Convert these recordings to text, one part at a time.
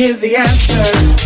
Here's the answer.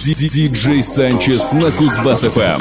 Диджей Санчес на Кузбасс-ФМ.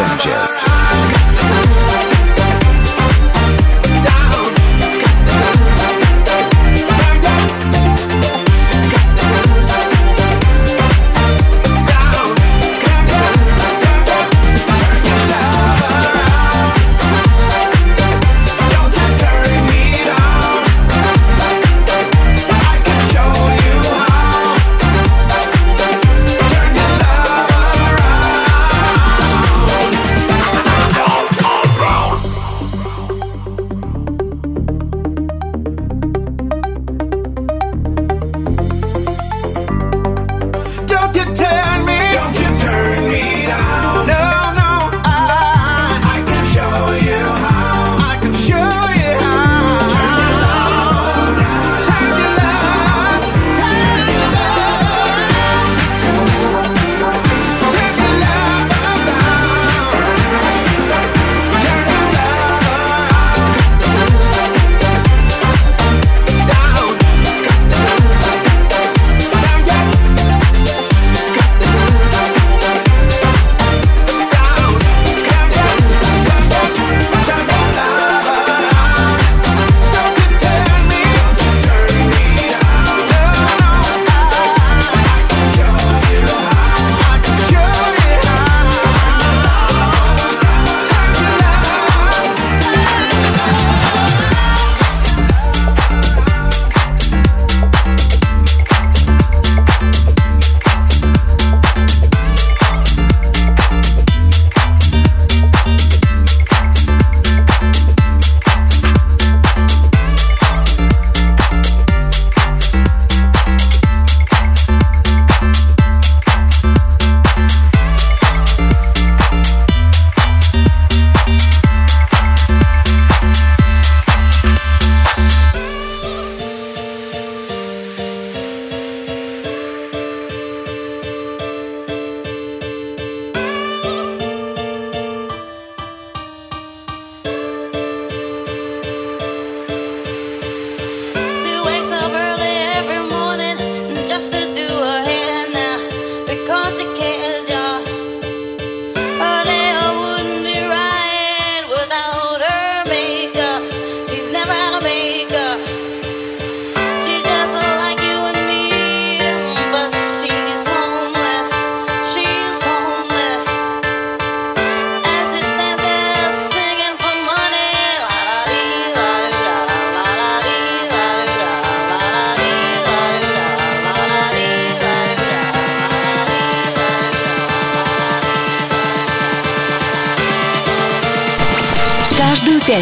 Sanchez.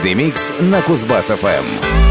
«Холидей Микс» на Кузбасс-ФМ.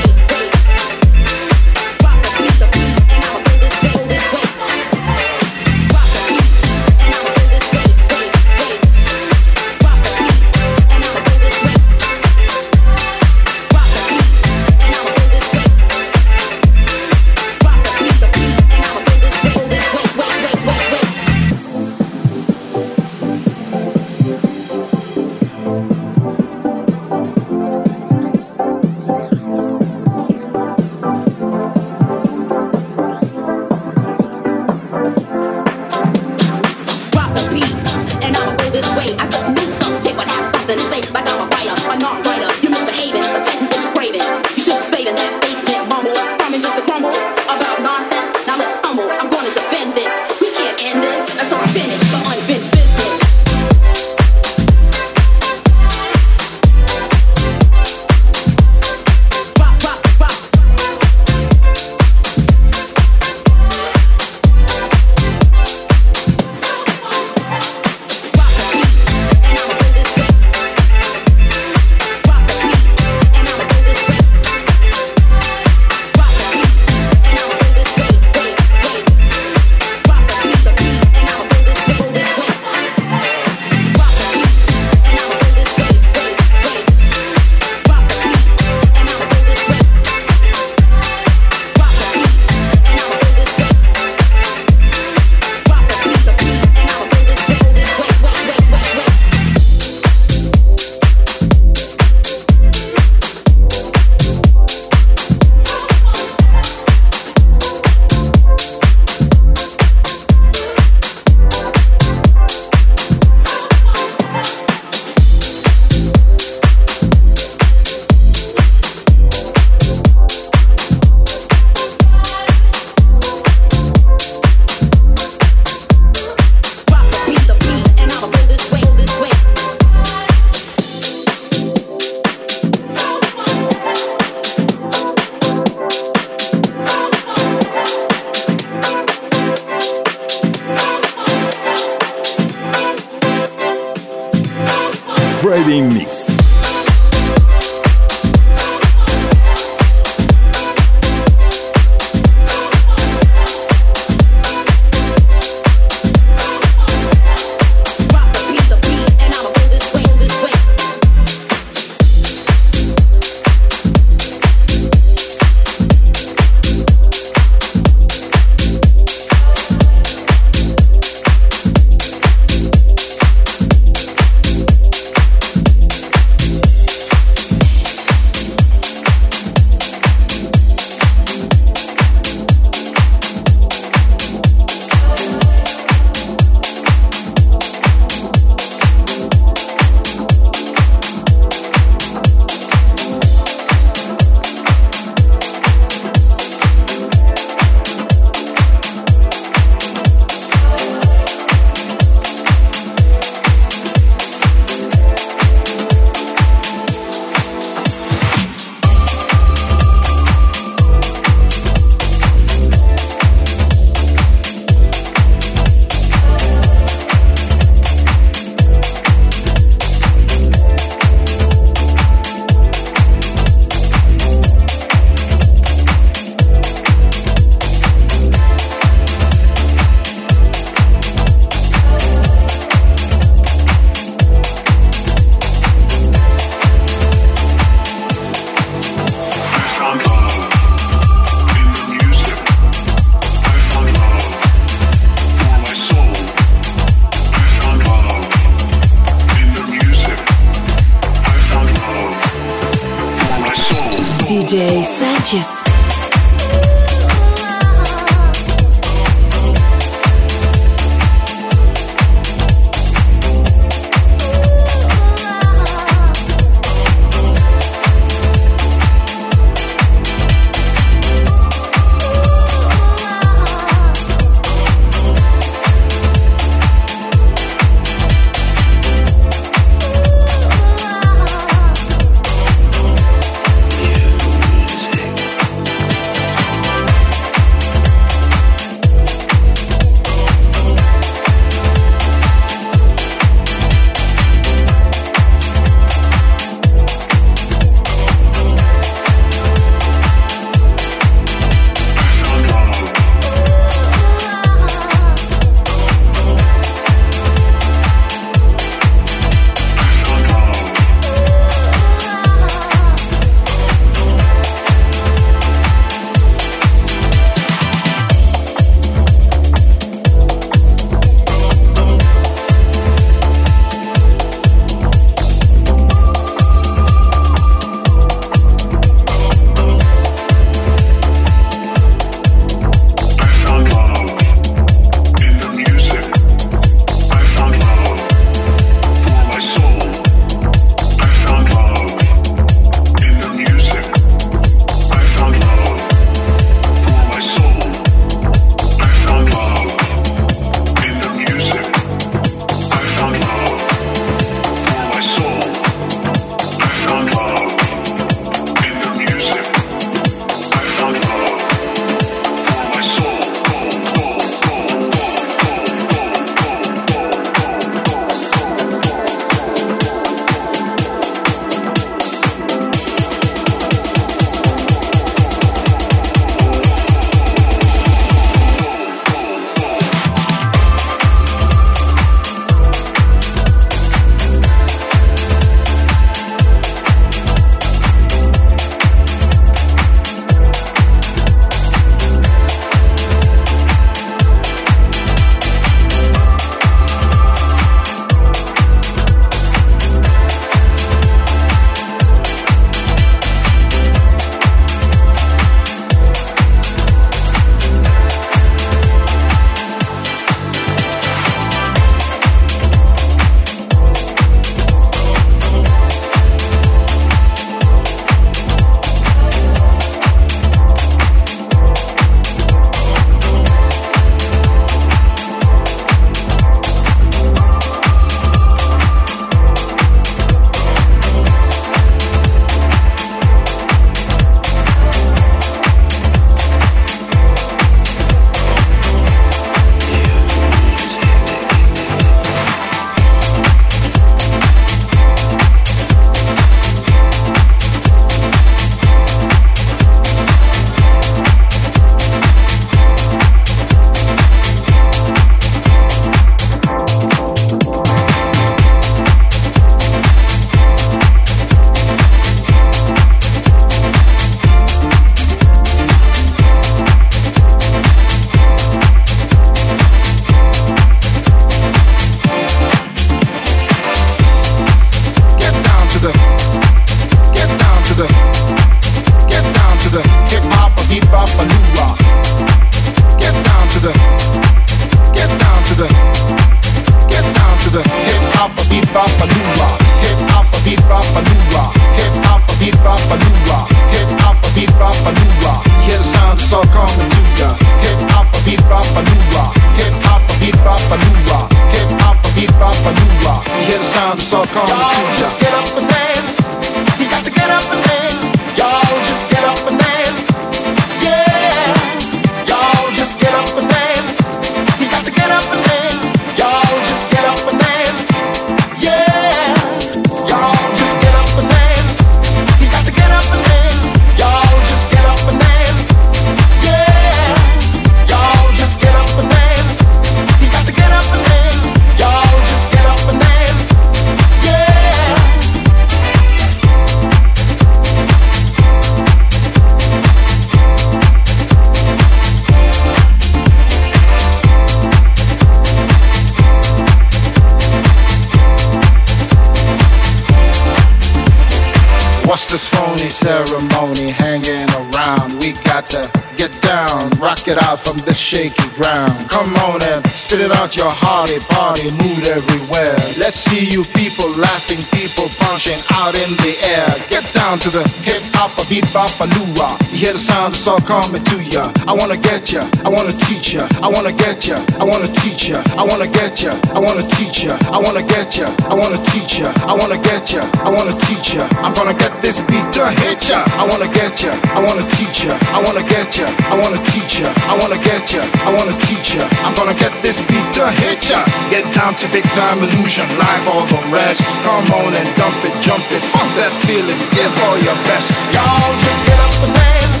Shaky ground. Come on spit it out your hearty party mood everywhere. Let's see you people laughing, people punching out in the air. Get down to the hip hop, a beat bop, a loo You hear the sound, it's all coming to ya. I wanna get ya, I wanna teach ya, I wanna get ya, I wanna teach ya, I wanna get ya, I wanna teach ya, I wanna get ya, I wanna teach ya, I wanna get ya, I wanna teach ya. I'm gonna get this beat to hit ya. I wanna get ya, I wanna teach ya, I wanna get ya, I wanna teach ya, I wanna get ya, I wanna teach ya. I'm gonna get this beat to hit ya. Get down to big time illusion, live all the rest. Come on and dump it, jump it, fuck that feeling, give all your best. Y'all just get up and dance.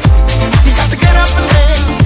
You got to get up and dance.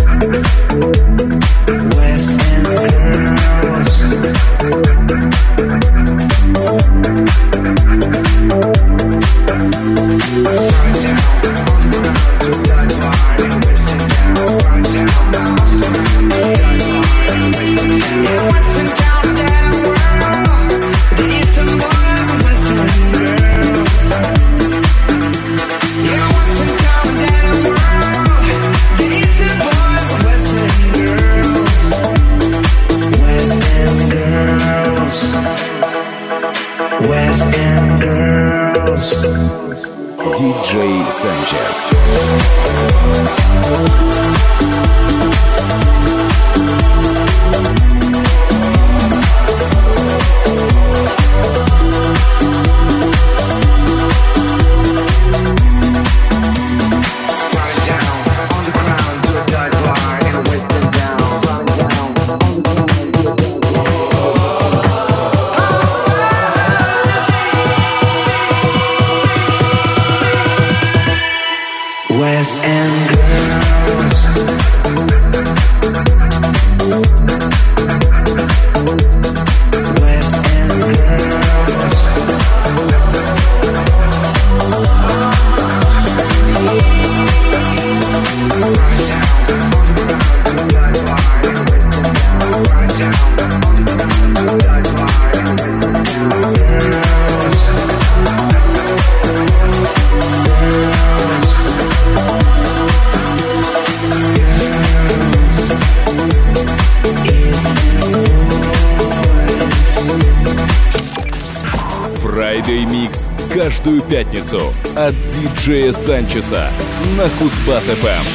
Диджея Санчеса на Кузбасс-ФМ.